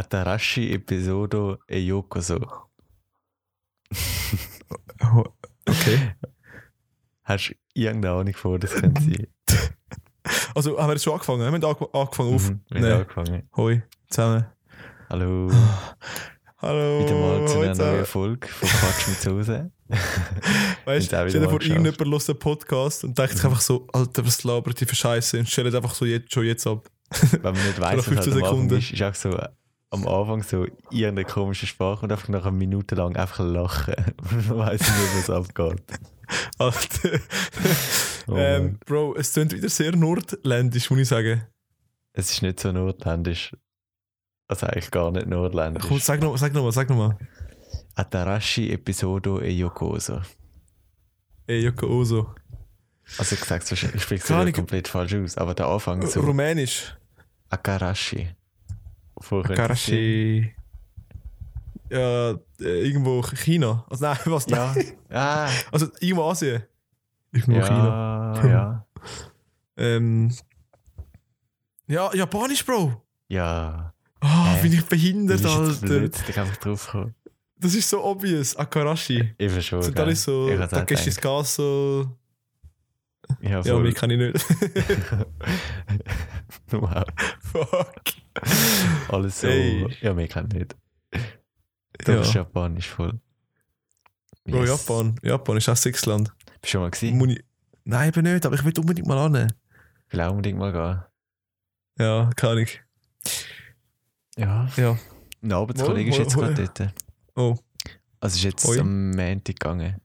Atarashi Episodo e Yokoso. Okay. Hast du irgendeine Ahnung vor, das könnte sein? Also, haben wir jetzt schon angefangen? Haben wir ange- angefangen auf? Mhm, wir haben Nee. angefangen. Hoi, zusammen. Hallo, Hallo. wieder mal zu einer neuen Folge von Quatsch mit Soße. Weißt du, stell dir vor, irgendjemand hört einen Podcast und denkt sich einfach so, Alter, was labert die für Scheiße? Und stellt einfach so jetzt, schon jetzt ab. Wenn man nicht Nach was halt 15 am Anfang Sekunden. ist, ist auch so am Anfang so irgendeine komische Sprache und einfach nach einer Minute lang einfach lachen. man weiss nicht, was abgeht. Alter. Oh ähm. Bro, es klingt wieder sehr nordländisch, muss ich sagen. Es ist nicht so nordländisch. Also eigentlich gar nicht nordländisch. Komm, sag nochmal, sag nochmal, sag nochmal. Atarashi Episodo e Yokoso. Ey, Yoko Oso. Also ich sag's wahrscheinlich, ich spreche es komplett falsch aus, aber der Anfang so Rumänisch. Akarashi. Sein? Karachi. Ja, äh, irgendwo China. Also nein, was? Ja. Nein. Ah, Also irgendwo Asien. Irgendwo China. ja, ja. Ähm, ja, Japanisch, Bro. Ja. Ah, Hä? bin ich behindert, Alter. blöd, ich einfach drauf gekommen. Das ist so obvious. Akarashi. Ich schon. Sind gell? alles so Ich hab's auch Takeshis gedacht. Castle. Ja, Ja, voll. mich kann ich nicht. wow. Fuck. Alles so. Ey. Ja, mich kann nicht. Du Ja. bist Japanisch voll. Bro, Yes. Japan. Japan ist auch Sexland. Bist du schon mal gesehen? Ich- Nein, eben nicht, aber ich will unbedingt mal an. Ich will auch unbedingt mal gehen. Ja, kann ich. Ja. Ja. Ein Arbeitskollege ist Hoi, jetzt gerade dort. Oh. Also ist jetzt Hoi. am Montag gegangen.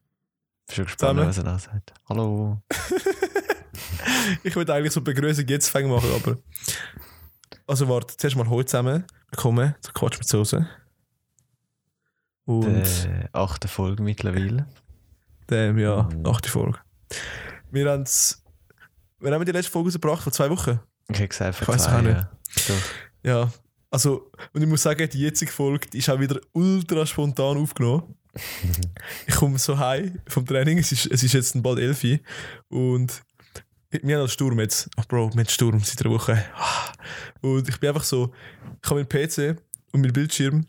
Bin schon gespannt, Zusammen? was er da sagt. Hallo. ich würde eigentlich so Begrüßung jetzt fangen machen, aber. Also warte, zuerst mal heute zusammen. Willkommen zu Quatsch mit Soße. Und Die achte Folge mittlerweile. dem, ja, Mhm. achte Folge. Wir haben es. Wir haben die letzte Folge rausgebracht, vor zwei Wochen. Ich habe gesagt, Ich vor weiss zwei gar nicht. Jahren. Doch. Ja. Also, und ich muss sagen, die jetzige Folge die ist auch wieder ultra spontan aufgenommen. ich komme so heim vom Training, es ist, es ist jetzt bald 11 Uhr und wir haben einen Sturm jetzt. Ach Bro, haben Sturm seit einer Woche. Und ich bin einfach so, ich habe meinen PC und meinen Bildschirm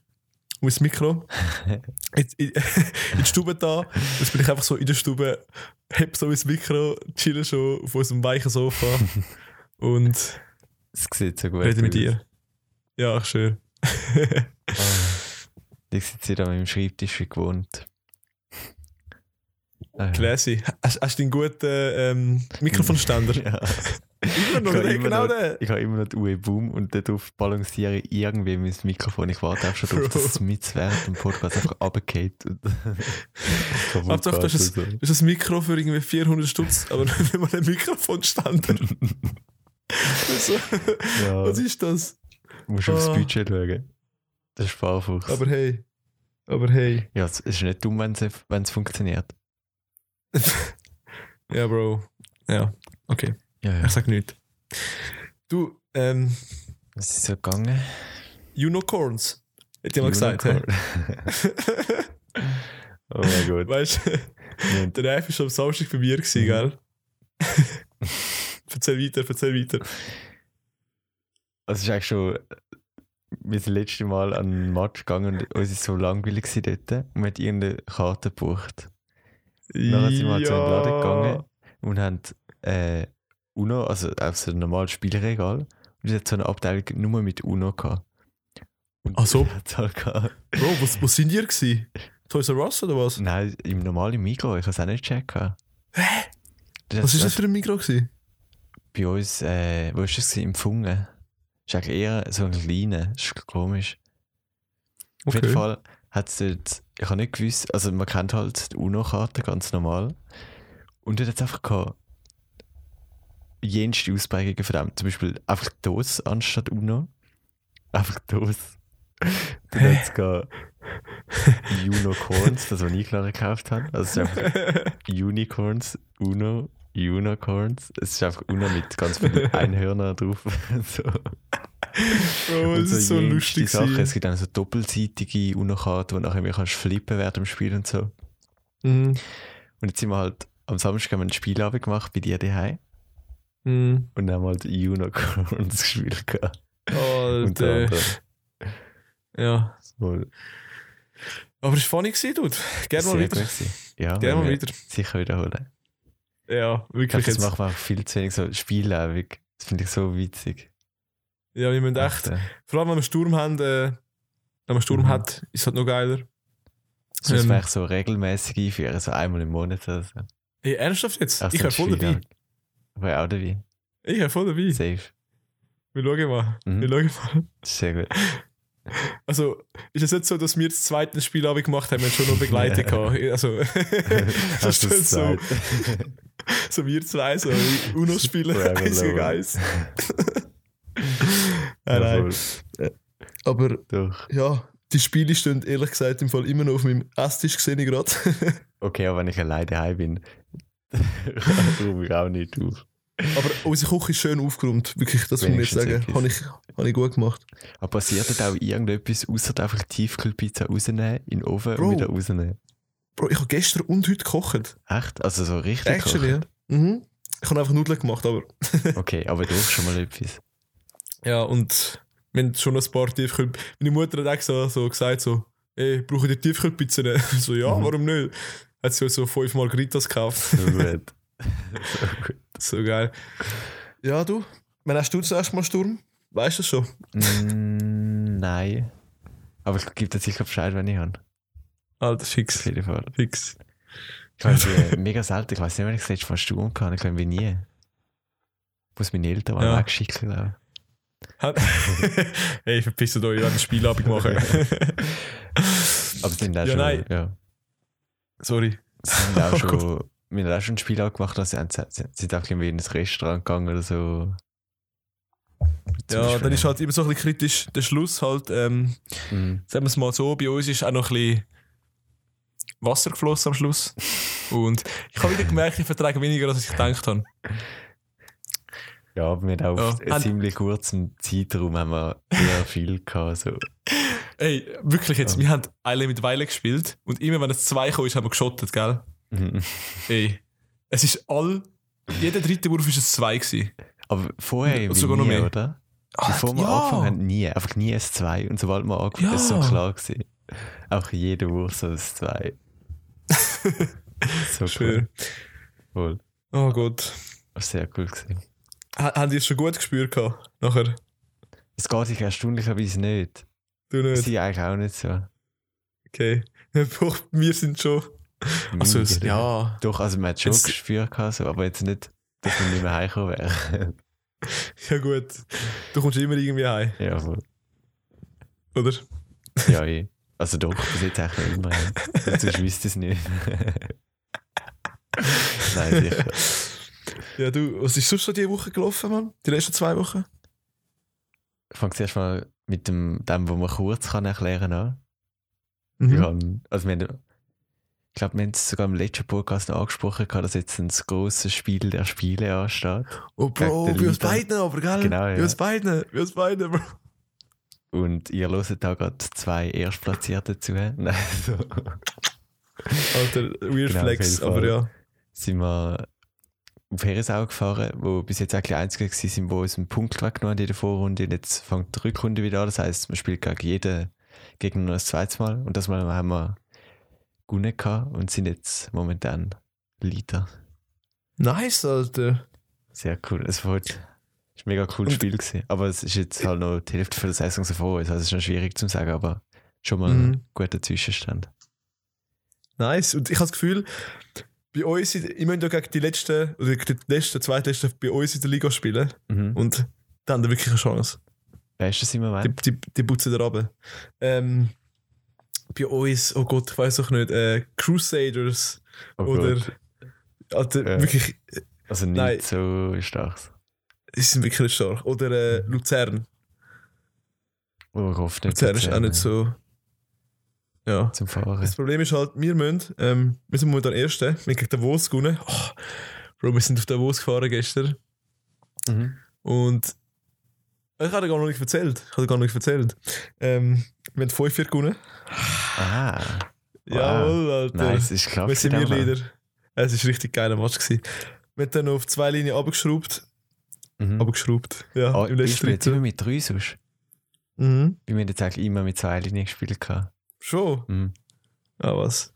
und das Mikro in, in, in die Stube da. Jetzt bin ich einfach so in der Stube, heb so das Mikro, chille schon auf unserem weichen Sofa und Es sieht so gut rede mit dir. Ja, ich schwöre. Ich sitze hier an meinem Schreibtisch wie gewohnt. Äh, Classy. Hast, hast du einen guten ähm, Mikrofonständer? Ja. Immer noch, Ich habe der, immer genau noch-. Ich habe immer noch die UE Boom und darauf balanciere ich irgendwie mein Mikrofon. Ich warte auch schon darauf, dass es mit während dem Podcast einfach runtergeht. Hauptsache, du hast, und ein, du hast ein Mikro für irgendwie 400 Stutz, aber nicht mal ein Mikrofonständer. so, Ja, was ist das? musst aufs Ah. Budget schauen. Das ist Sparfuchs. Aber hey. Aber hey. ja, es ist nicht dumm, wenn es funktioniert. Ja, Bro. Ja, okay. Ja, ja. Ich sag nichts. Du, ähm, Es ist so gegangen. Unicorns. Hätte ich mal gesagt. Unicorn. oh mein Gott. Weißt du, der Reif war am Samstag bei mir, gewesen, Mhm. gell? erzähl weiter, erzähl weiter. Also es ist eigentlich schon wir sind das letzte Mal an einen Match gegangen und uns ist so langweilig dort und wir haben irgendeine Karte gebucht. Dann sind wir halt so in den Laden gegangen und haben äh, Uno, also auf so ein normales Spielregal und es hat so eine Abteilung nur mit Uno gehabt. Und Ach so. hat's halt gehabt. Bro, was, wo sind ihr gewesen? Toys R Us oder was? Nein, im normalen Mikro, ich habe es auch nicht gecheckt. gehabt. Das Was ist das für ein Mikro gewesen? Bei uns, äh, wo ist das gewesen? Im Fungen. Das ist eigentlich eher so ein kleiner, das ist komisch. Auf jeden Fall hat es dort, ich habe nicht gewusst, also man kennt halt die UNO-Karte ganz normal. Und dort hat es einfach gehabt, jenste Ausprägungen von dem. Zum Beispiel einfach DOS anstatt UNO. Einfach DOS. Dann hat es gehabt Unicorns, das was ich klar gekauft habe. Also es ist einfach Unicorns, Uno, Unicorns. Es ist einfach Uno mit ganz vielen Einhörnern drauf. so. Bro, Und das ist so lustig. Gewesen. Es gibt dann so doppelseitige Uno-Karten, wo nachher mehr kannst flippen während dem Spiel und so. Mhm. Und jetzt sind wir halt am Samstag haben wir ein Spielabend gemacht bei dir daheim Mhm. und dann haben wir halt Unicorns gespielt. gehabt. Unter Alter. anderem. Ja. Wohl. Aber es war funny, gewesen, Dude. Gerne mal wieder. Ja, Gerne mal wieder. Sicher wiederholen. Ja, Ich wirklich glaube, das jetzt. machen wir auch viel zu wenig so spielewig. Das finde ich so witzig. Ja, wir müssen echt. äh, Vor allem, wenn wir Sturm haben, äh, wenn man Sturm Mhm. hat, ist es halt noch geiler. Das muss Ähm. echt so regelmäßig einführen, so einmal im Monat oder so. Hey, ernsthaft jetzt? Ach, ich wäre voll dabei. Wäre auch dabei. Ich wäre voll dabei. Safe. Wir schauen mal. Mhm. Wir schauen mal. Das sehr gut. Also, ist es nicht so, dass wir das zweite Spielabend gemacht haben, wir haben schon noch Begleitung gehabt. Also, das ist es so, so wir zwei, so Uno spielen, Forever eins gegen eins. Ja, Nein, nein. voll. Aber Doch. ja, die Spiele stehen ehrlich gesagt im Fall immer noch auf meinem Esstisch gesehen gerade. Okay, aber wenn ich alleine daheim bin, rufe ich auch nicht auf. Aber unsere Küche ist schön aufgeräumt. Wirklich, das muss ich Wenigstens sagen. Habe ich, habe ich gut gemacht. Aber passiert dort auch irgendetwas, außer einfach Tiefkühlpizza rausnehmen, in den Ofen Bro. und wieder rausnehmen? Bro, ich habe gestern und heute gekocht. Echt? Also so richtig Actually, ja. kochen? Mhm. Ich habe einfach Nudeln gemacht, aber. Okay, aber doch schon mal etwas. Ja, und wir haben schon ein paar Tiefkühl. Meine Mutter hat extra so gesagt: so, ey, brauche ich die Tiefkühlpizza nicht? So, ja, Mhm. warum nicht? Hat sie so fünf Margaritas gekauft. So gut. so so geil. Ja, du, wann hast du das erste Mal Sturm? Weißt du das schon? Mm, nein. Aber ich gebe dir sicher Bescheid, wenn ich habe. Alter, Auf fix. jeden Fall. Fix. Ich weiß mega selten. Ich weiß nicht, wenn ich das letzte Mal Sturm kann. Ich glaube, wie nie. Muss meine Eltern mal Ja. wegschicken, glaube Hey, verpisst euch, ich werde ein Spielabend machen. Aber sind auch Ja, schon. nein. Ja. Sorry. Sind auch Oh schon. Wir haben auch schon ein Spiel gemacht, also sie sind sind einfach irgendwie in ein Restaurant gegangen oder so. Zum Ja, Beispiel, dann ist halt immer so ein bisschen kritisch der Schluss halt. Ähm, Mhm. sagen wir es mal so, bei uns ist auch noch ein bisschen Wasser geflossen am Schluss. Und ich habe wieder gemerkt, ich vertrage weniger, als ich gedacht habe. Ja, wir haben auf Ja. ziemlich kurzen Zeitraum haben wir eher viel gehabt. So. Ey, wirklich jetzt, Ja. wir haben Eile mit Weile gespielt und immer wenn es zwei kam, ist, haben wir geschottet, gell? Mhm. Ey, es ist all, jeder dritte Wurf ist ein zwei gewesen. Aber vorher Und sogar noch nie, mehr. oder? Bevor wir ja. angefangen haben, nie. Einfach nie ein 2. Und sobald wir angefangen haben, Ja. ist so klar gewesen. Auch jeder Wurf so ein 2. so Schön. cool. Voll. Oh Gott. Sehr cool. Gewesen. Ha- Haben die es schon gut gespürt gehabt? Nachher? Es geht sich erstaunlicherweise nicht. Du nicht? Sie eigentlich auch nicht so. Okay. Wir sind schon. Also, es, ja. Doch, also man hat schon Jetzt- gespürt, gehabt, so, aber jetzt nicht, dass wir nicht mehr heimgekommen wären. Ja, gut. Du kommst immer irgendwie heim, ja, voll. oder? Ja, eh. Also doch, bis jetzt eigentlich immer. heim. Sonst wüsste ich es nicht. Nein, sicher. Ja, du, was ist sonst so diese Woche gelaufen, Mann? Die letzten zwei Wochen? Ich fange zuerst mal mit dem, dem, was man kurz kann erklären an. Mhm. Wir haben, also wir haben, ich glaube, wir haben es sogar im letzten Podcast noch angesprochen, dass jetzt ein grosses Spiel der Spiele ansteht. Oh, Bro, bei uns beiden aber, gell? Genau, Bei ja. uns beiden, bei uns beiden, Bro. Und ihr hört da gerade zwei Erstplatzierte zu. Nein, so. Alter, Weird Genau, Flex, aber ja. sind wir auf Heresau gefahren, wo bis jetzt eigentlich die einzigen waren, sind, die uns einen Punkt weggenommen haben in der Vorrunde. Und jetzt fängt die Rückrunde wieder an. Das heisst, man spielt gegen jeden Gegner noch ein zweites Mal. Und das Mal haben wir gewonnen gehabt und sind jetzt momentan Leader. Nice, Alter. Sehr cool. Es war war ein mega cooles Und- Spiel. Gewesen. Aber es ist jetzt halt noch die Hälfte von der Saison so vor uns. Also es ist noch schwierig zu sagen, aber schon mal Mhm. ein guter Zwischenstand. Nice. Und ich habe das Gefühl, bei uns, ich möchte ja gegen die letzten, oder die letzten, zweitletzten bei uns in der Liga spielen. Mhm. Und dann haben wir wirklich eine Chance. Wer ist das im Die, Moment? die, die putzen da runter. Ähm, bei uns, oh Gott, ich weiß doch nicht, äh, Crusaders Oh oder. Alter, Ja. wirklich, Also nicht Nein. so stark. sie sind wirklich stark. Oder äh, Luzern. Oh, ich hoffe nicht. Luzern ist auch nicht so. Ja. Zum Fahren. Das Problem ist halt, wir müssen, ähm, wir sind momentan Erste, wir gegen Davos gewonnen. Oh, Bro, wir sind auf Davos gefahren gestern. Mhm. Und ich habe gar noch nicht erzählt. Ich habe gar noch nicht erzählt. Ähm, wir haben 5-4 gewonnen. Ah. Jawohl, Alter. nice, ist klar. Wir sind wir Leader. Es war richtig geiler Match. Gewesen. Wir haben dann auf zwei Linien abgeschraubt. Mhm. Abgeschraubt. Ja, Oh, im ich letzten jetzt immer mit drei sonst. Mhm. Mir hat jetzt eigentlich immer mit zwei Linien gespielt. gehabt. Schon? Mhm. Ah, was?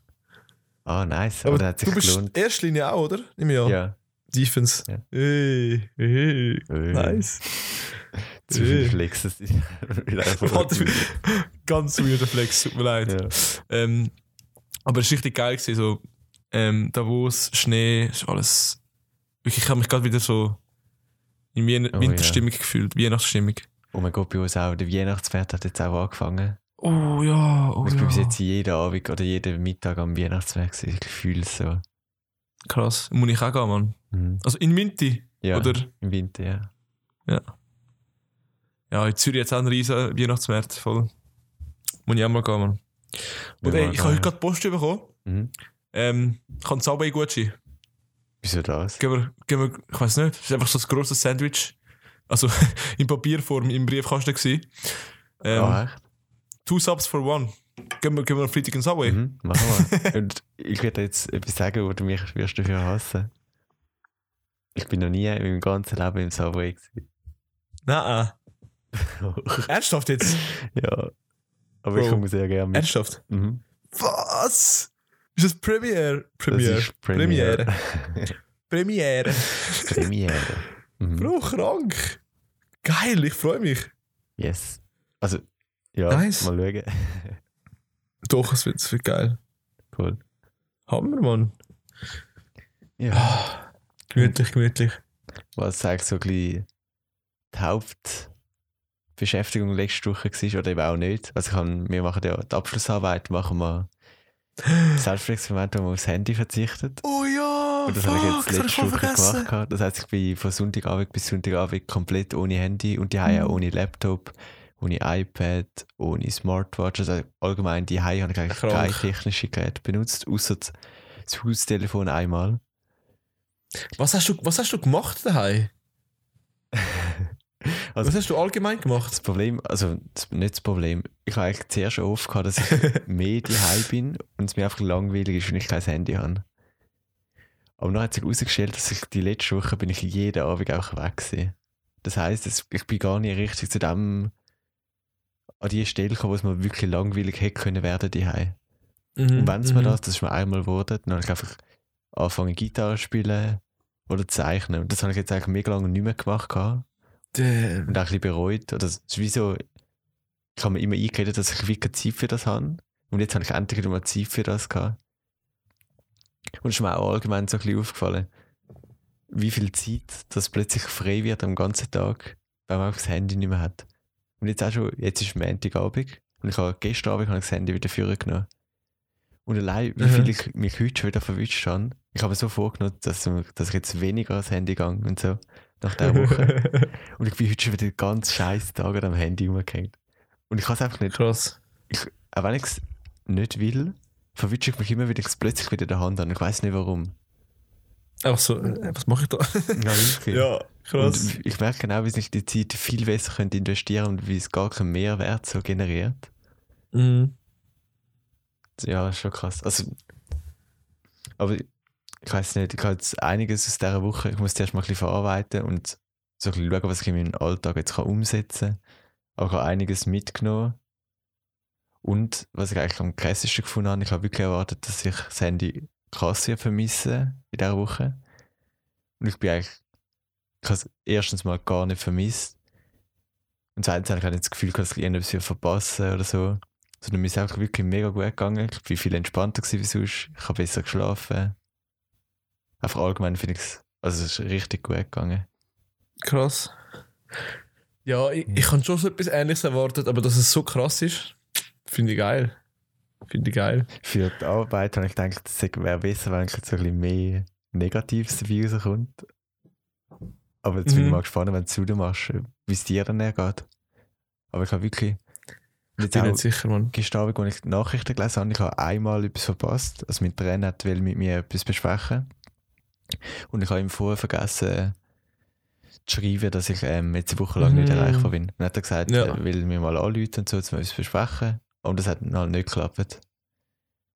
Ah, nice. Aber Aber das hat sich du bist gelohnt. Erstlinie auch, oder? Nimm ja. Ja. Defense. Ja. Hey, hey. Äh, Nice. Zu viel Warte, Ganz weirder Flex, tut mir leid. ja. Ähm, aber es war richtig geil. Gewesen, so, ähm, Davos, Schnee, ist alles. Wirklich, ich habe mich gerade wieder so in Wien Oh, Winterstimmung gefühlt, Weihnachtsstimmung. Oh mein Gott, bei uns auch. Der Weihnachtsfest hat jetzt auch angefangen. Oh ja, oh ich bin bis ja. jetzt jeden Abend oder jeden Mittag am Weihnachtsfest. gewesen. Ich fühle es so. Krass. Muss ich auch gehen, Mann. Mhm. Also in Minti, Ja, oder? im Winter, ja. Ja, in Zürich jetzt auch einen riesen Weihnachtsmarkt voll. Muss ich auch mal gehen, Mann. Und ey, ich habe heute gerade Post bekommen. Mhm. Ähm, ich habe Subway Gucci. Wieso das? Gehen wir, gehen wir, ich weiß nicht, es ist einfach so ein grosses Sandwich. Also in Papierform im Briefkasten gewesen. Ähm, ah, echt? Two Subs for one. Gehen wir, gehen wir am Freitag in Subway? Mhm, machen wir. Und ich werde jetzt etwas sagen, wo du mich wirst dafür hassen. Ich bin noch nie in meinem ganzen Leben im Subway gewesen. Nein. Ernsthaft jetzt? ja. Aber Bro. ich komme sehr gerne mit. Ernsthaft? Mhm. Was? Ist das Premiere? Premiere. Das ist Premiere. Premiere. Premiere. Mhm. Bro, krank. Geil, ich freue mich. Yes. Also, ja, Nice. mal schauen. Doch, es wird, es wird geil. cool. Hammer, Mann. Ja. Gemütlich, gemütlich. Was sagt so ein bisschen die Hauptbeschäftigung letzte Woche war oder eben auch nicht. Also ich kann, wir machen ja die Abschlussarbeit, machen wir Selbstexperiment, wo man aufs Handy verzichtet. Oh ja, Und das habe ich jetzt letzte Woche vergessen. gemacht. Das heißt, ich bin von Sonntagabend bis Sonntagabend komplett ohne Handy und die haben auch Mhm. ohne Laptop, ohne iPad, ohne Smartwatch. Also allgemein die habe ich eigentlich Krank. keine technische Geräte benutzt, außer das Haustelefon einmal. Was hast du, was hast du gemacht daheim? Also- was hast du allgemein gemacht? Das Problem, also das, nicht das Problem, ich habe eigentlich zuerst schon oft gehabt, dass ich mehr daheim bin und es mir einfach langweilig ist, wenn ich kein Handy habe. Aber dann hat sich herausgestellt, dass ich die letzte Woche bin ich jeden Abend auch weg gewesen. Das heisst, ich bin gar nicht richtig zu dem an die Stelle gekommen, wo es mir wirklich langweilig hätte können werden daheim. Mhm, Und wenn es mir das, das ist mir einmal geworden, dann habe ich einfach angefangen Gitarre zu spielen oder zu zeichnen. Und das habe ich jetzt eigentlich mega lange nicht mehr gemacht gehabt. Damn. und auch ein bisschen bereut. Oder es ist wie so, ich habe mir immer eingeredet, dass ich wirklich Zeit für das habe. Und jetzt habe ich endlich mal Zeit für das gehabt. Und es ist mir auch allgemein so ein bisschen aufgefallen, wie viel Zeit das plötzlich frei wird am ganzen Tag, wenn man auch das Handy nicht mehr hat. Und jetzt auch schon, jetzt ist Montagabend und ich habe gestern Abend habe ich das Handy wieder führen genommen. Und allein, wie Mhm. viel ich mich heute schon wieder verwischt habe, ich habe mir so vorgenommen, dass, dass ich jetzt weniger ans Handy gehe und so, nach der Woche. Und ich bin heute schon wieder den ganzen scheiß Tag am Handy rumgehängt. Und ich kann es einfach nicht, Krass. auch wenn ich es nicht will, verwünsche ich mich immer wieder, ich es plötzlich wieder in der Hand an. Ich weiß nicht warum. Einfach so, äh, was mache ich da? Wirklich. ja, krass. Und ich merke genau, wie ich die Zeit viel besser könnte investieren und wie es gar keinen Mehrwert so generiert. Mhm. Ja, ist schon krass. Also, aber ich weiß nicht, ich habe jetzt einiges aus dieser Woche, ich muss zuerst mal ein bisschen verarbeiten und so ein bisschen schauen, was ich in meinem Alltag jetzt kann umsetzen kann. Aber ich habe einiges mitgenommen. Und was ich eigentlich am krassesten gefunden habe, ich habe wirklich erwartet, dass ich das Handy krass wird vermissen in dieser Woche. Und ich bin eigentlich, ich habe es erstens mal gar nicht vermisst. Und zweitens habe ich auch nicht das Gefühl, dass ich irgendetwas verpassen oder so. Sondern mir ist einfach wirklich mega gut gegangen. Ich bin viel entspannter gewesen wie sonst. Ich habe besser geschlafen. Einfach allgemein finde ich es, also es ist richtig gut gegangen. Krass. Ja, ich, ich habe schon so etwas Ähnliches erwartet, aber dass es so krass ist, finde ich geil. Finde ich geil. Für die Arbeit habe ich gedacht, es wäre besser, wenn ich jetzt so ein bisschen mehr Negatives dabei rauskommt. Aber jetzt bin ich Mhm. mal gespannt, wenn du es du machst, wie es dir dann geht. Aber ich habe wirklich. Ich bin nicht sicher, Mann. gestern Abend, als ich die Nachrichten gelesen habe, ich habe einmal etwas verpasst. Also mein Trainer hat will mit mir etwas besprechen. Und ich habe ihm vorher vergessen zu schreiben, dass ich ähm, jetzt eine Woche lang nicht Mhm. erreichbar bin. Und dann hat er gesagt, Ja. er will mir mal anrufen und so, dass wir uns besprechen. Und das hat halt nicht geklappt.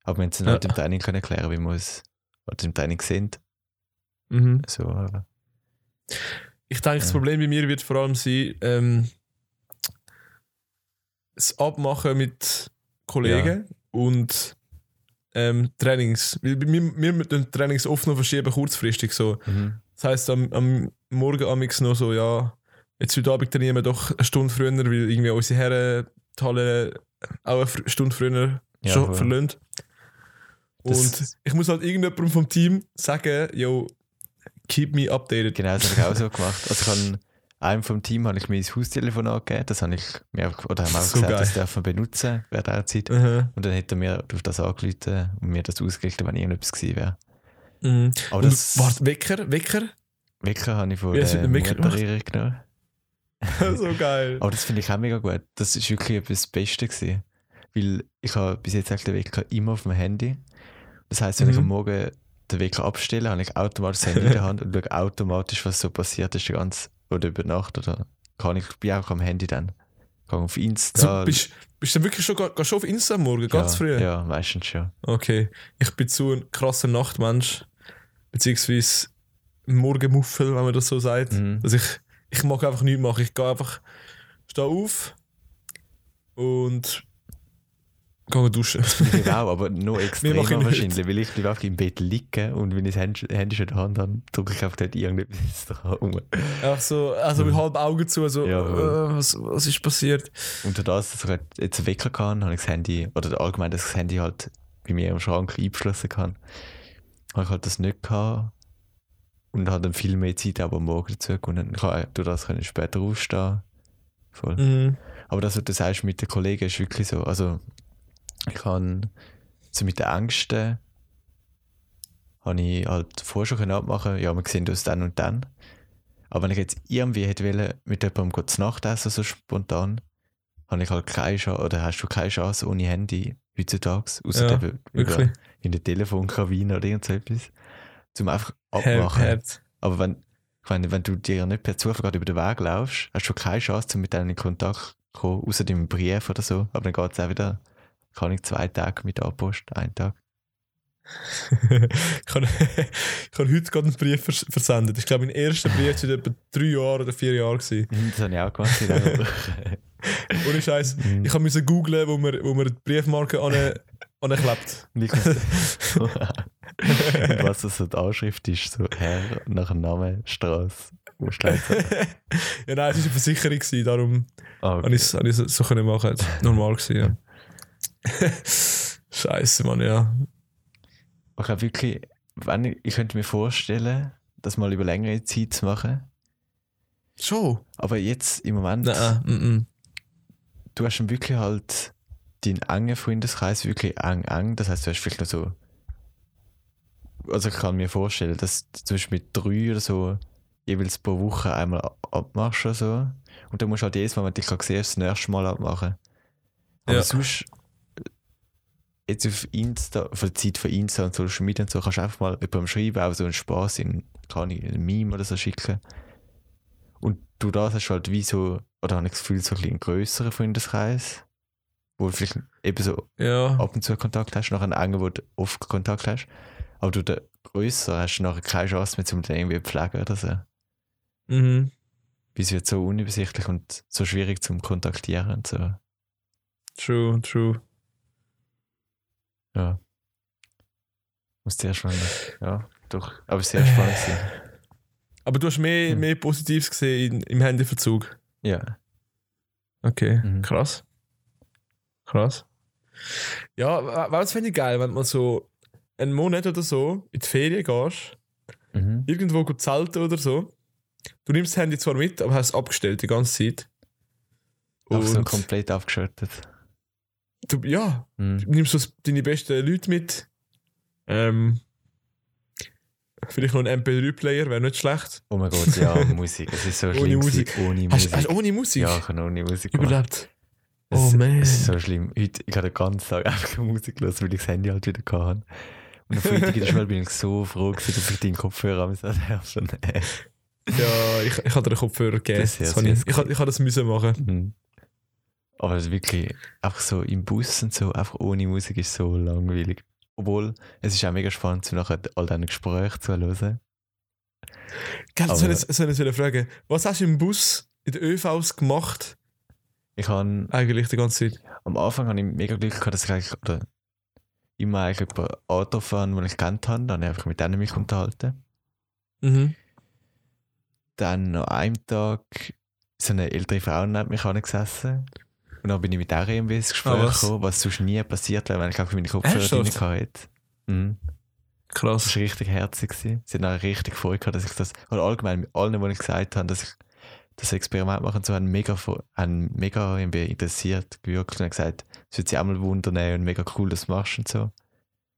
Aber wir haben es dann Ja. halt im Training können erklären, wie wir es oder im Training sind. Mhm. So, aber Ich denke, das Ja. Problem bei mir wird vor allem sein, ähm, das Abmachen mit Kollegen und ähm, Trainings. Wir, wir müssen Trainings oft noch verschieben, kurzfristig so. Mhm. Das heisst, am, am Morgen amix noch so, ja, jetzt heute Abend trainieren wir doch eine Stunde früher, weil irgendwie unsere Herren die Halle auch eine Stunde früher Ja, schon. Das- Und ich muss halt irgendjemandem vom Team sagen, yo, keep me updated. Genau, das habe ich auch so gemacht. Also ich habe einem vom Team habe ich mein Haustelefon angegeben, das habe ich mir auch, oder haben auch So gesagt, geil. das dürfen wir benutzen während der Zeit. Aha. Und dann hätte er mir auf das angerufen und mir das ausgerichtet, wenn irgendetwas gewesen wäre. Mhm. Aber Und das warte, Wecker, Wecker? Wecker habe ich von du der Mutter genommen. so geil. Aber das finde ich auch mega gut. Das ist wirklich etwas das Beste gewesen. Weil ich habe bis jetzt den Wecker immer auf dem Handy. Das heißt, wenn ich Mhm. am Morgen den Wecker abstelle, habe ich automatisch das Handy in der Hand und schaue automatisch, was so passiert ist, die ganze, oder über Nacht. Oder kann ich, bin auch am Handy dann. Gehe auf Insta. Also, bist, bist du wirklich schon, gehst schon auf Insta am morgen, ganz ja, früh? Ja, meistens schon. Okay. Ich bin so ein krasser Nachtmensch, beziehungsweise Morgenmuffel, wenn man das so sagt. Mhm. Also ich, ich mag einfach nichts machen. Ich gehe einfach, stehe auf und gehe duschen. Ich auch, aber noch extremer mache ich nicht. wahrscheinlich, weil ich bleibe einfach im Bett liegen und wenn ich das Handy, Handy schon in der Hand habe, drücke ich einfach dort irgendetwas dran. Einfach so, also mit halben Augen zu, so, Ja, äh, was, was ist passiert? Und durch das, dass ich halt jetzt einen Wecker kann, habe ich das Handy, oder allgemein, dass ich das Handy halt bei mir im Schrank eingeschlossen kann, habe ich halt das nicht gehabt und habe dann viel mehr Zeit aber am Morgen dazu gewonnen. Ich kann durch das können später aufstehen. Voll. Mhm. Aber das, was du sagst mit den Kollegen, ist wirklich so. Also, ich kann so mit den Ängsten habe ich halt vorher schon abmachen ja, wir sehen uns dann und dann. Aber wenn ich jetzt irgendwie hätte wollen, mit jemandem zu Nacht essen, so spontan, habe ich halt keine Chance, oder hast du keine Chance ohne Handy heutzutage, außer Ja, eben über in der Telefonkabine oder irgend so etwas, zum einfach abmachen. hart. Aber wenn, meine, wenn du dir nicht per Zufall gerade über den Weg laufst, hast du keine Chance, um mit denen in Kontakt zu kommen, außer dem Brief oder so. Aber dann geht es auch wieder, kann ich zwei Tage mit der Post, einen Tag. ich habe ich habe heute gerade einen Brief vers versendet. Ich glaube, mein erster Brief war etwa drei Jahre oder vier Jahre. Gewesen. Das habe ich auch gemacht. Ohne Scheiß. Mhm. Ich musste googlen, wo man, wo man die Briefmarke an anklebt. Und was das so die Anschrift ist, so Herr, nach dem Namen, Straße, ja, nein, es war eine Versicherung, darum Ah, habe okay. ich es so machen. Normal, gewesen, ja. Scheiße, Mann, ja. Ich glaube wirklich, wenn ich, ich könnte mir vorstellen, das mal über längere Zeit zu machen. Schon? Aber jetzt im Moment, Nein, mm, mm. du hast dann wirklich halt deinen engen Freundeskreis wirklich eng, eng. Das heißt, du hast vielleicht noch so. Also, ich kann mir vorstellen, dass du zum Beispiel mit drei oder so jeweils pro Woche einmal ab- abmachst oder so. Und dann musst du halt jedes Mal, wenn du dich siehst, das nächste Mal abmachen. Aber Ja. sonst, jetzt auf Insta, auf der Zeit von Insta und Social Media und so, kannst du einfach mal jemandem schreiben, auch so einen Spaß in, kann ich, ein Meme oder so schicken. Und du das hast halt wie so, oder habe ich das Gefühl, so ein bisschen einen grösseren Freundeskreis, wo du vielleicht eben so Ja. ab und zu Kontakt hast, noch einen engen, wo du oft Kontakt hast. Aber du den grösser hast du nachher keine Chance mehr, um den irgendwie zu pflegen oder so. Mhm. Es wird so unübersichtlich und so schwierig zum Kontaktieren und so. True, true. Ja. Muss zuerst mal, ja, doch. Aber sehr spannend gewesen. Aber du hast mehr, Hm. mehr Positives gesehen im Handyverzug. Ja. Okay, Mhm. krass. Krass. Ja, wa- was fände ich geil, wenn mal so einen Monat oder so in die Ferien gehst, Mhm. irgendwo gut zelten oder so. Du nimmst das Handy zwar mit, aber hast es abgestellt die ganze Zeit. Auch so komplett abgeschottet. Du, ja, Mhm. du nimmst so deine besten Leute mit. Ähm, vielleicht noch ein MP3-Player, wäre nicht schlecht. Oh mein Gott, ja, Musik. Es ist so Ohne schlimm. Musik. gewesen, Ohne Hast, Musik. hast du ohne Musik ja, ich habe ohne Musik überlebt? Es, Oh man. Es ist so schlimm. Heute, ich habe den ganzen Tag einfach Musik gehört, weil ich das Handy halt wieder hatte. Und am Freitag in der Schule bin ich so froh, gewesen, dass ich deinen Kopfhörer am habe. Ja, ich, ich habe den Kopfhörer gegeben. Das Das ich, ich, habe- ich habe das müssen machen. Mhm. Aber es ist wirklich einfach so im Bus und so, einfach ohne Musik ist so langweilig. Obwohl, es ist auch mega spannend, zu nachher all diesen Gesprächen zu hören. Gell, soll ich, soll ich fragen, was hast du im Bus, in den ÖVs gemacht, Ich habe Eigentlich die ganze Zeit. am Anfang habe ich mega Glück gehabt, dass ich eigentlich oder immer eigentlich angetroffen habe, den ich kennt habe. Dann habe ich einfach mit denen mich unterhalten. Mhm. Dann an einem Tag so eine ältere Frau neben mich angesessen. Und dann bin ich mit der irgendwie ins Gespräch Ah, was? gekommen, was sonst nie passiert wäre, wenn ich einfach meine Kopfhörer drin hatte. Mhm. Das Krass. war richtig herzig. gewesen. Sie haben auch richtig Freude gehabt, dass ich das, oder allgemein mit allen, die ich gesagt habe, dass ich das Experiment machen so, haben mega, haben mega irgendwie interessiert gewirkt und haben gesagt, es würde sie auch mal wundern und mega cool, dass du machst und so.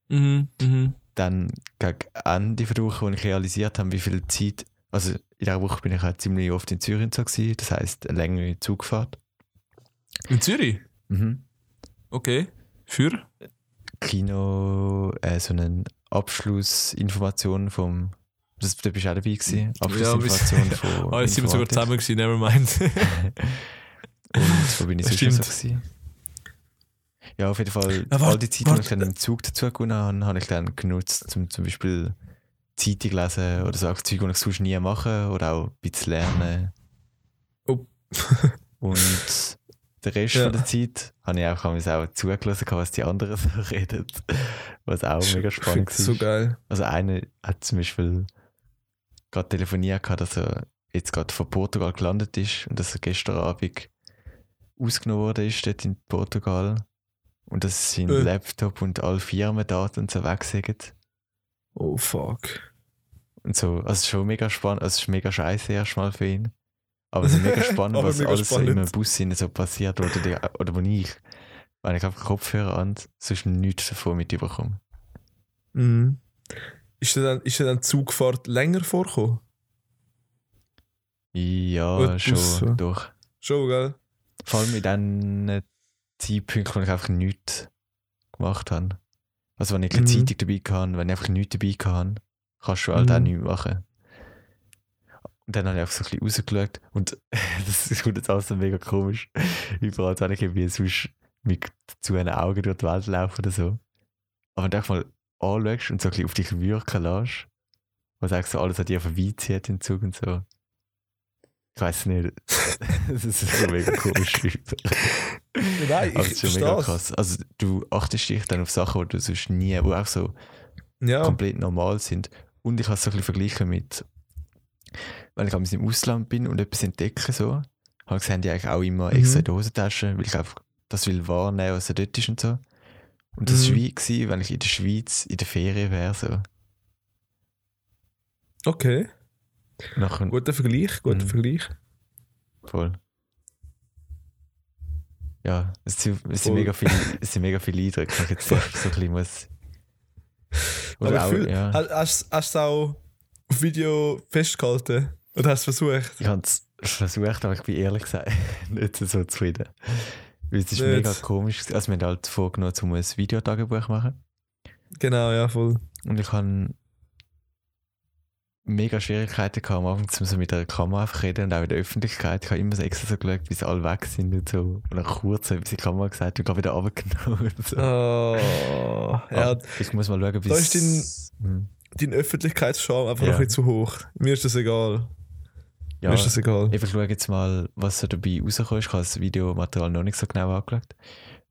Mhm. Mhm. Dann gegen Ende der Woche, wo ich realisiert habe, wie viel Zeit, also in dieser Woche bin ich halt ziemlich oft in Zürich so gewesen, das heisst eine längere Zugfahrt. In Zürich? Mhm. Okay. Für? Kino, äh, so eine Abschlussinformation vom, das, da bist du auch dabei gewesen, Abschlussinformation von Ah, jetzt sind wir sogar zusammen gewesen, nevermind. Und wo bin ich Ja, sonst noch so stimmt. gewesen? Ja, auf jeden Fall, Ja, all die Zeit, die ich dann im Zug dazu gewonnen habe, habe ich dann genutzt, um zum Beispiel Zeitung lesen oder so auch Zeug, die ich sonst nie mache oder auch ein bisschen lernen. Oh. Und den Rest Ja. von der Zeit habe ich auch, habe ich auch zugelassen, was die anderen so reden, was auch mega spannend so war. geil. Also einer hat zum Beispiel gerade telefoniert, gehabt, dass er jetzt gerade von Portugal gelandet ist und dass er gestern Abend ausgenommen worden ist dort in Portugal und dass sein Äh. Laptop und alle Firmendaten und so weg sind. Oh fuck. Und so, also es ist schon mega spannend, also es ist mega scheiße erstmal für ihn. Aber es ist mega spannend, Aber was mega alles so in spannend. einem Bus hinein so passiert oder, die, oder wo ich, wenn ich einfach Kopfhörer an, sonst nichts davon mitbekomme. Mhm. Ist dir dann, ist dir dann die Zugfahrt länger vorgekommen? Ja, Gut, schon, Bus, so. doch. Schon, gell? Vor allem in den Zeitpunkten, wo ich einfach nichts gemacht habe. Also wenn ich keine Mhm. Zeitung dabei kann, wenn ich einfach nichts dabei kann, kannst du halt auch Mhm. nichts machen. Und dann habe ich einfach so ein bisschen rausgeschaut und das kommt jetzt alles so mega komisch. Überall wenn ich irgendwie sonst mit zu einem Augen durch die Welt laufe oder so. Aber wenn du einfach mal anschaust und so ein bisschen auf dich wirken lässt, was eigentlich so alles an dir vorbeizieht im Zug und so. Ich weiß nicht. das ist so mega komisch. Nein, Aber ich es ist schon mega krass. Also du achtest dich dann auf Sachen, die du sonst nie, die auch so Ja. komplett normal sind. Und ich habe es so ein bisschen verglichen mit, wenn ich einmal im Ausland bin und etwas entdecke, so, habe ich gesehen, die eigentlich auch immer extra Mhm. in die Hosentasche, weil ich einfach das will wahrnehmen, was da dort ist und so. Und das war Mhm. wie gewesen, wenn ich in der Schweiz in der Ferien wäre. So. Okay. Nachher, Guter Vergleich, guter Mhm. Vergleich. Voll. Ja, es sind, es sind, Voll. mega, viele, es sind mega viele Eindrücke, ich jetzt so ein bisschen muss. Aber Oder auch, fühl- ja. hast, hast, du auch Video festgehalten? Oder hast du es versucht? Ich habe es versucht, aber ich bin ehrlich gesagt nicht so zufrieden. Weil es ist Nicht. mega komisch. Also wir haben halt vorgenommen, um ein Videotagebuch zu machen. Genau, ja, voll. Und ich habe mega Schwierigkeiten gehabt, am Anfang um so mit der Kamera einfach reden und auch in der Öffentlichkeit. Ich habe immer so extra so geschaut, bis alle weg sind und so. Und dann kurz habe ich die Kamera gesagt und gerade wieder runtergenommen. Und so. Oh, ja, Aber ich muss mal schauen, bis... Da ist Hm. Dein Öffentlichkeitsscham einfach Ja. noch ein bisschen zu hoch. Mir ist das egal. Ja, Mir ist das egal. Ich schaue jetzt mal, was so dabei rauskommt. Ich habe das Videomaterial noch nicht so genau angeschaut.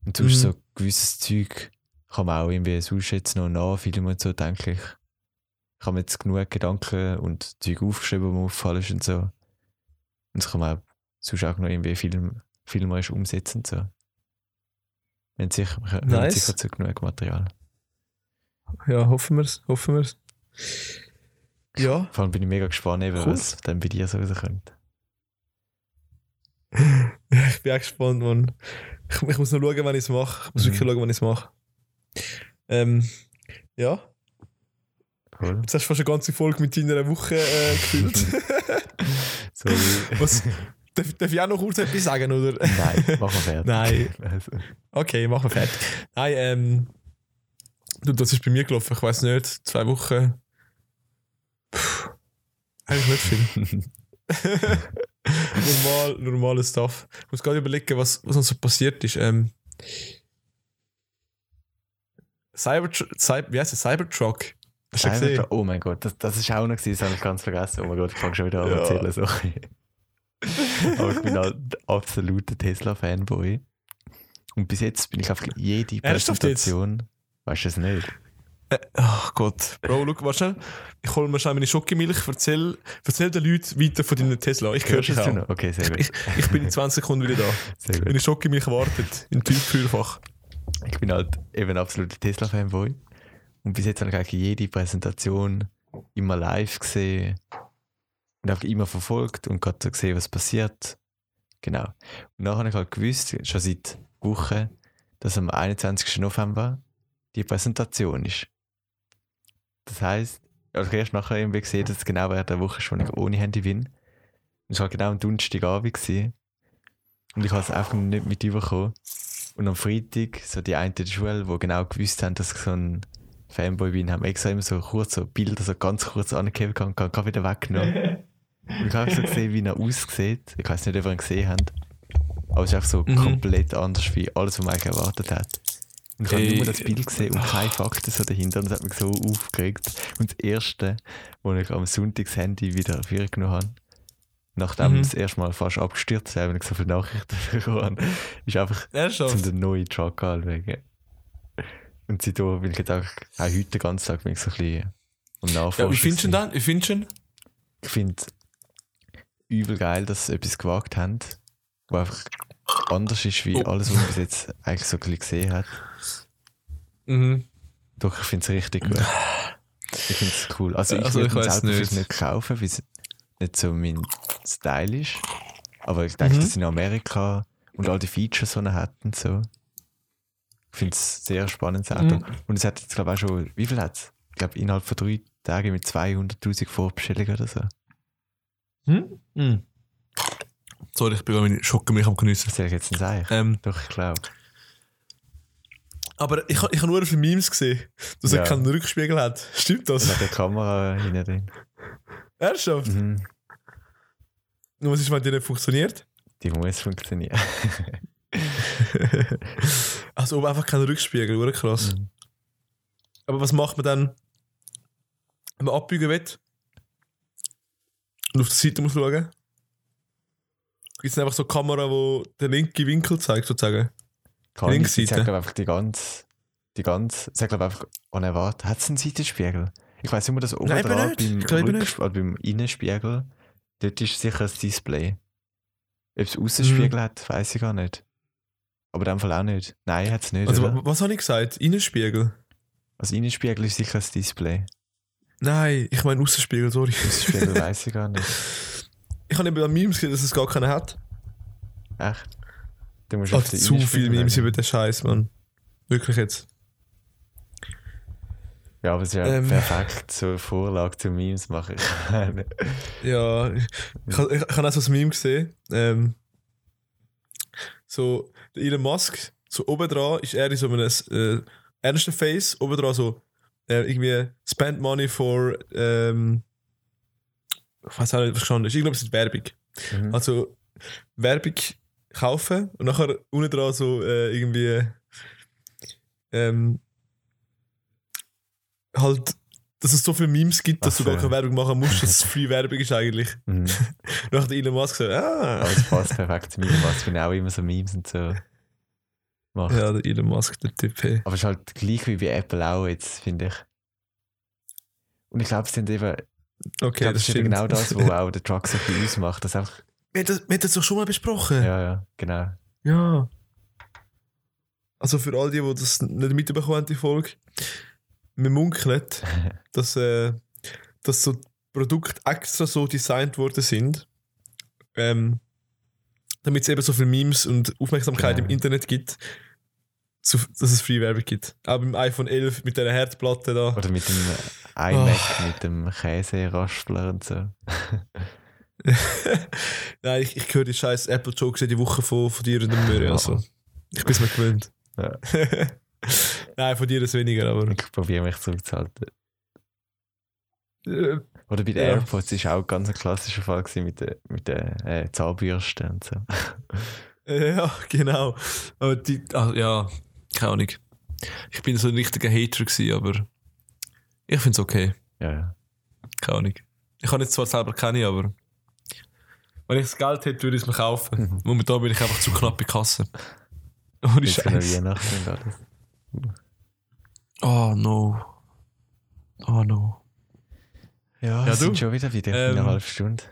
Und sonst Mhm. so gewisses Zeug kann man auch irgendwie sonst jetzt noch nachfilmen und so, denke ich. Ich habe jetzt genug Gedanken und Zeug aufgeschrieben, die mir auffallen und so. Und das kann man auch sonst auch noch irgendwie Film, filmerisch umsetzen und so. Wir haben sicher, Nice. sicher zu genug Material. Ja, hoffen wir es, hoffen wir es. Ja, Vor allem bin ich mega gespannt, eben, Cool. was dann bei dir so rauskommt. ich bin auch gespannt, Mann. Ich, ich muss noch schauen, wann ich es mache. Ich muss Mhm. wirklich schauen, wann ich es mache. Ähm, ja, Cool. jetzt hast du fast eine ganze Folge mit deiner Woche äh, gefüllt. Sorry. Was? darf, darf ich auch noch kurz etwas sagen, oder? Nein, machen wir fertig. Nein. Also, Okay, machen wir fertig. Nein, ähm, du, das ist bei mir gelaufen, ich weiß nicht, zwei Wochen. Eigentlich nicht viel. Normal, normales Stuff. Ich muss gerade überlegen, was, was uns so passiert ist. Ähm, Cyber, Cyber, wie heißt es? Cybertruck. Hast du gesehen? Oh mein Gott, das, das ist auch noch gewesen, das habe ich ganz vergessen. Oh mein Gott, ich fange schon wieder an Ja. zu erzählen. Sorry. Aber ich bin halt absoluter Tesla-Fanboy. Und bis jetzt bin ich einfach jede? Präsentation. Weißt du es nicht? Ach Gott. Bro, schau, warte schnell. Ich hole mir schnell meine Schokimilch. Erzähl, erzähl den Leuten weiter von deinen Tesla. Ich höre dich auch. noch? Okay, sehr gut. Ich, ich bin in 20 Sekunden wieder da. Sehr gut. Meine Schokimilch wartet im Tiefkühlfach. Ich bin halt eben absoluter Tesla-Fanboy. Und bis jetzt habe ich eigentlich jede Präsentation immer live gesehen und einfach immer verfolgt und gerade so gesehen, was passiert. Genau. Und nachher habe ich halt gewusst, schon seit Wochen, dass am 21. November die Präsentation ist. Das heisst, also ich habe erst nachher irgendwie gesehen, dass es genau während der Woche schon ohne Handy bin. Es war genau am Donnerstagabend. gewesen. Und ich habe es einfach nicht mit überkommen. Und am Freitag, so die einen in der Schule, die genau gewusst haben, dass ich so ein Fanboy bin, haben extra immer so kurz so Bilder so ganz kurz angegeben und kann wieder weggenommen. und ich habe so gesehen, wie er aussieht. Ich weiß nicht, ob ihr ihn gesehen habt. Aber es ist einfach so Mhm. komplett anders wie alles, was man eigentlich erwartet hat. Und ich habe nur das Bild gesehen und keine Fakten so dahinter. Und das hat mich so aufgeregt. Und das Erste, wo ich am Sonntag das Handy wieder vorgenommen habe, nachdem Mhm. es erstmal fast abgestürzt ist, weil ich so viele Nachrichten bekommen habe, ist einfach zum Ernsthaft? den neuen Truck anschauen. Und seitdem bin ich jetzt auch, auch heute den ganzen Tag bin ich so ein bisschen am Nachforschen. Ja, wie findest du dann? Wie findest du? Ich finde übel geil, dass sie etwas gewagt haben, was einfach anders ist wie Oh. alles, was man bis jetzt eigentlich so ein bisschen gesehen hat. Mhm. Doch, ich finde es richtig gut. Ich finde es cool. Also ich Also, würde es nicht. nicht kaufen, weil es nicht so mein Style ist. Aber ich denke, Mhm. dass in Amerika und all die Features, die er hat und so. Ich finde es sehr spannend. Mhm. Und es hat jetzt, glaube ich, auch schon, wie viel hat es? Ich glaube, innerhalb von drei Tagen mit 200.000 Vorbestellungen oder so. Hm? Mhm. Sorry, ich bin gerade meine Schokimilch am geniessen. Das soll ich jetzt nicht sagen. Ähm, Doch, ich glaube. Aber ich, ich habe nur für Memes gesehen, dass Ja. er keinen Rückspiegel hat. Stimmt das? Mit der Kamera hinten drin. Ernsthaft? Mhm. Und was ist, wenn die nicht funktioniert? Die muss funktionieren. also oben einfach kein Rückspiegel, oder krass. Mhm. Aber was macht man dann, wenn man abbiegen will und auf die Seite muss schauen? Gibt es einfach so eine Kamera, die den linken Winkel zeigt, sozusagen? Kann ich, Linksseite. sie hat, glaube einfach die ganz, die ganz, sie glaube einfach, oh nein, warte, hat es einen Seitenspiegel? Ich weiß immer, dass oben Nein, dran beim, Ich Rück- oder beim Innenspiegel, dort ist sicher ein Display. Ob es Außenspiegel Mhm. hat, weiß ich gar nicht. Aber in dem Fall auch nicht. Nein, hat es nicht. Also, oder? wa- was habe ich gesagt? Innenspiegel? Also Innenspiegel ist sicher ein Display. Nein, ich meine Außenspiegel, sorry. Außenspiegel weiß ich gar nicht. Ich habe eben an Memes gesehen, dass es gar keinen hat. Echt? Du musst den zu viele Innenspiegel Memes über den Scheiß, Mann. Wirklich jetzt. Ja, aber es ist ja Ähm. perfekt zur Vorlage zum Memes machen. Ja, ich, ich, ich, ich habe auch so ein Meme gesehen. Ähm, so, der Elon Musk, so oben dran ist er in so einem äh, ernsten Face, oben dran so äh, irgendwie spend money for ähm, ich weiß auch nicht, was gestanden ist. Ich glaube, es ist Werbung. Mhm. Also Werbung kaufen und nachher unten dran so äh, irgendwie ähm, halt, dass es so viele Memes gibt, dass Ach du gar keine Werbung machen musst, dass es Free Werbung ist eigentlich. Mhm. Nach der Elon Musk so, ah. Aber es passt perfekt zu mir, was ich auch immer so Memes und so macht. Ja, der Elon Musk, der Typ, hey. Aber es ist halt gleich wie bei Apple auch jetzt, finde ich. Und ich glaube, es sind eben, Okay, glaube, das das ist genau das, was auch der Truck so bisschen ausmacht. Dass einfach, wir, haben das, doch schon mal besprochen. ja, ja, genau. Ja. Also für all die, die das nicht mitbekommen haben, die Folge, wir munkeln, dass, äh, dass so Produkte extra so designt worden sind, ähm, damit es eben so viele Memes und Aufmerksamkeit Genau. im Internet gibt, so, dass es Free-Werbung gibt. Auch beim iPhone 11 mit dieser Herdplatte da. Oder mit dem iMac, mit dem Käseraspler und so. Nein, ich, ich höre die scheiß Apple-Jokes jede Woche von, von dir und dem Möri. Also. Ich bin es mir gewöhnt. Ja. Nein, von dir ist weniger, aber. Ich probiere mich zurückzuhalten. Äh, Oder bei den Ja. AirPods ist auch ganz ein klassischer Fall mit den mit der, äh, Zahnbürsten und so. Äh, Ja, genau. Aber die, ah, ja, keine Ahnung. Ich bin so ein richtiger Hater gewesen, aber ich finde es okay. Ja, ja. Keine Ahnung. Ich kann jetzt zwar selber keine, aber Wenn ich das Geld hätte, würde ich es mir kaufen. Momentan bin ich einfach zu knapp in Kasse. Ohne Scheiß. Oh no. Oh no. Ja, Ja, es sind du? schon wieder wieder Ähm, eine halbe Stunde.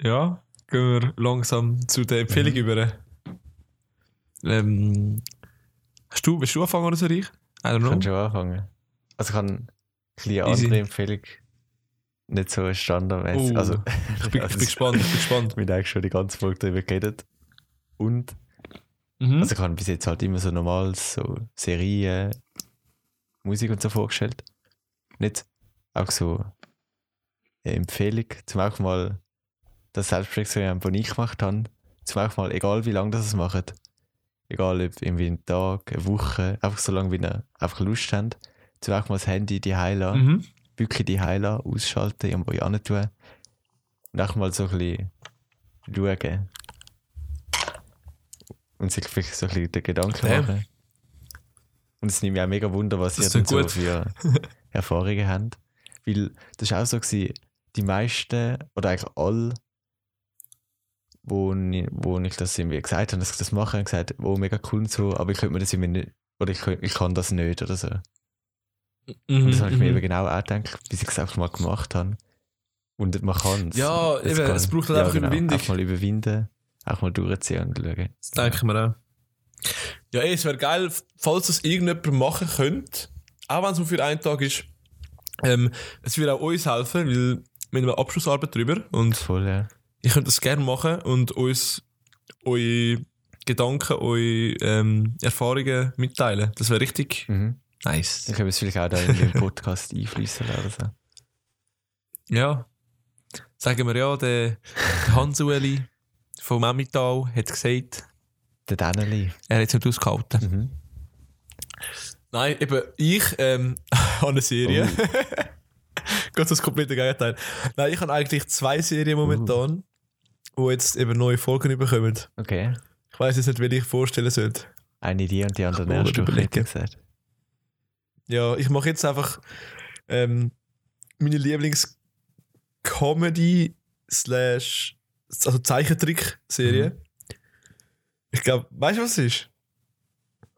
Ja, gehen wir langsam zu der Empfehlung Mhm. über. Ähm, hast du, willst du anfangen oder soll ich? I don't Ich kann schon anfangen. Also ich habe eine kleine andere Empfehlung. Nicht so standardmäßig. Oh, also, Ich bin, ich bin gespannt, ich bin gespannt. Wir haben eigentlich schon die ganze Folge darüber geredet. Und Mhm. also ich habe bis jetzt halt immer so normales, so Serien, Musik und so vorgestellt. Nicht auch so eine Empfehlung, zum auch mal das Selbstexperiment, das ich gemacht habe, zum auch mal, egal wie lange das es macht, egal ob irgendwie einen Tag, eine Woche, einfach so lange, wie ihr einfach Lust habt, zum auch mal das Handy die Heiler, Mhm. Wirklich die Heiler ausschalten, irgendwo hin tun und auch mal so ein bisschen schauen. Und sich vielleicht so ein bisschen den Gedanken Ja. machen. Und es nimmt mich auch mega Wunder, was Das ihr dann so für Erfahrungen habt. Weil das war auch so, gewesen, die meisten, oder eigentlich alle, wo ich, wo ich das irgendwie gesagt habe, dass ich das mache, haben gesagt, oh, mega cool und so, aber ich könnte mir das irgendwie nicht, oder ich, ich kann das nicht oder so. Mhm. Das habe ich mir mhm. eben genau auch gedacht, bis ich es einfach mal gemacht habe. Und man kann es. Ja, eben, es braucht halt einfach Überwindung. Auch mal überwinden, auch mal durchziehen und schauen. Das denke ich mir auch. Ja, ey, es wäre geil, falls das irgendjemand machen könnte, auch wenn es nur für einen Tag ist. Ähm, es würde auch uns helfen, weil wir haben eine Abschlussarbeit drüber und Voll, ja. ihr könnt das gerne machen und uns eure Gedanken, eure ähm, Erfahrungen mitteilen. Das wäre richtig Mhm. Nice. Ich habe es vielleicht auch da in den Podcast einfließen oder so. Ja. Sagen wir ja, der, Hans-Ueli vom Emmental hat gesagt, Der Danneli. er hat es nicht ausgehalten. Mhm. Nein, eben, ich ähm, habe eine Serie. Ganz das komplette Gegenteil. Nein, ich habe eigentlich zwei Serien momentan, wo jetzt eben neue Folgen bekommen. Okay. Ich weiß jetzt nicht, welche ich vorstellen sollte. Eine die und die andere überlegen. ich gesagt. Ja, ich mache jetzt einfach ähm, meine Lieblings-Comedy slash also Zeichentrick-Serie. Ich glaube, weißt du, was es ist?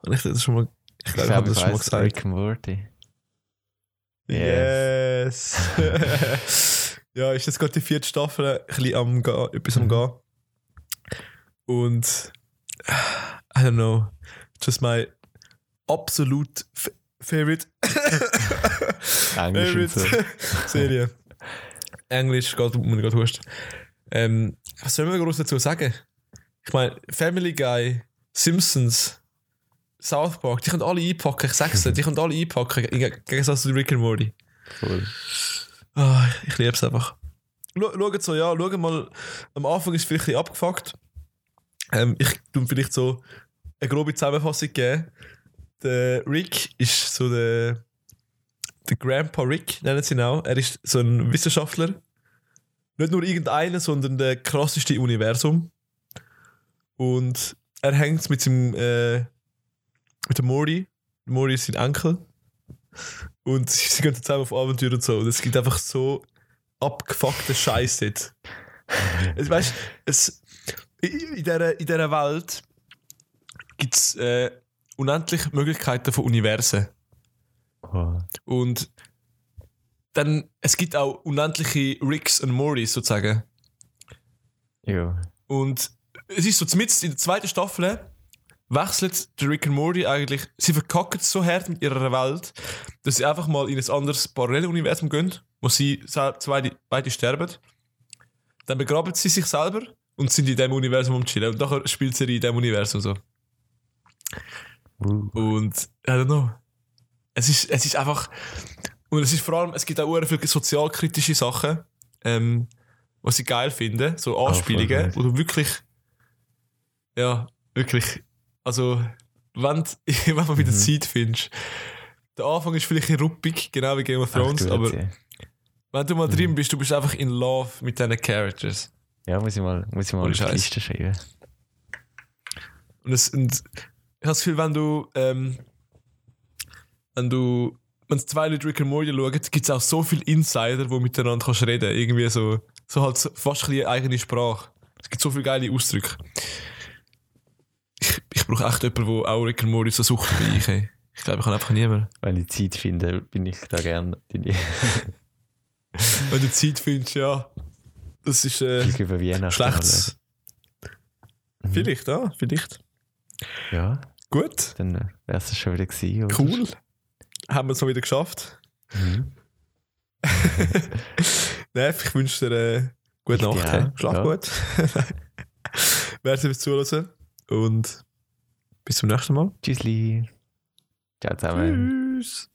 Habe ich das schon mal, ich glaube, ich habe das schon mal gesagt. Rick and Morty. Yes. ja, ist jetzt gerade die vierte Staffel ein bisschen am Gehen, etwas am Mhm. Gehen. Und I don't know, just my absolute f favorite Englisch so. Serie. Englisch, geht um gerade hust. Ähm, was soll man groß dazu sagen? Ich meine, Family Guy, Simpsons, South Park, die können alle einpacken, ich sag's dir, die können alle einpacken, im Gegensatz zu Rick and Morty. Voll. Ah, ich liebe es einfach. Schau- Schaut so, ja, schau mal. Am Anfang ist es vielleicht ein abgefuckt. Ähm, ich tue vielleicht so eine grobe Zusammenfassung geben. Der Rick ist so der, der Grandpa Rick, nennen sie ihn auch. Er ist so ein Wissenschaftler. Nicht nur irgendeiner, sondern der krasseste Universum. Und er hängt mit seinem äh, mit dem Morty. Morty ist sein Enkel. Und sie gehen zusammen auf Abenteuer und so. Und es gibt einfach so abgefuckten Scheiß dort. Es, weißt, es, in, dieser, in dieser Welt gibt es äh, unendlich Möglichkeiten von Universen. Oh. Und dann, es gibt auch unendliche Ricks und Mortys sozusagen. Ja. Und es ist so, zumindest in der zweiten Staffel wechselt der Rick und Morty eigentlich, sie verkacken es so hart mit ihrer Welt, dass sie einfach mal in ein anderes Paralleluniversum gehen, wo sie zwei, beide sterben. Dann begraben sie sich selber und sind in dem Universum am Chillen. Und nachher spielt sie in dem Universum so. Und, I don't know. Es ist, es ist einfach, und es ist vor allem, es gibt auch viele sozialkritische Sachen, ähm, was ich geil finde, so Anspielungen, nice. wo du wirklich, ja, wirklich, also, wenn, du- wenn man wieder Mhm. Zeit findest, der Anfang ist vielleicht ruppig, genau wie Game of Thrones, Ach, aber Erzähl. wenn du mal Mhm. drin bist, du bist einfach in love mit diesen Characters. Ja, muss ich mal, muss ich mal Ohne auf die Scheiß. Liste schreiben. Und, es, und ich habe das Gefühl, wenn du, ähm, wenn du, wenn zwei Leute Rick and Morty schauen, gibt es auch so viele Insider, wo miteinander kannst reden. Irgendwie so, so halt fast ein bisschen eigene Sprache. Es gibt so viele geile Ausdrücke. Ich, ich brauche echt jemanden, der auch Rick and Morty so sucht wie ich. Ey. Ich glaube, ich kann einfach niemand. Wenn ich Zeit finde, bin ich da gerne. Wenn du Zeit findest, ja. Das ist äh, schlechtes. Mhm. Vielleicht, ja, vielleicht. Ja, Gut, dann wäre es schon wieder gewesen. oder? cool. Haben wir es mal wieder geschafft. Mhm. Nein, ich wünsche dir äh, gute Ich dir Nacht. auch, Schlaf ja. gut. Merci fürs Zuhören und bis zum nächsten Mal. Tschüssli. Ciao zusammen. Tschüss.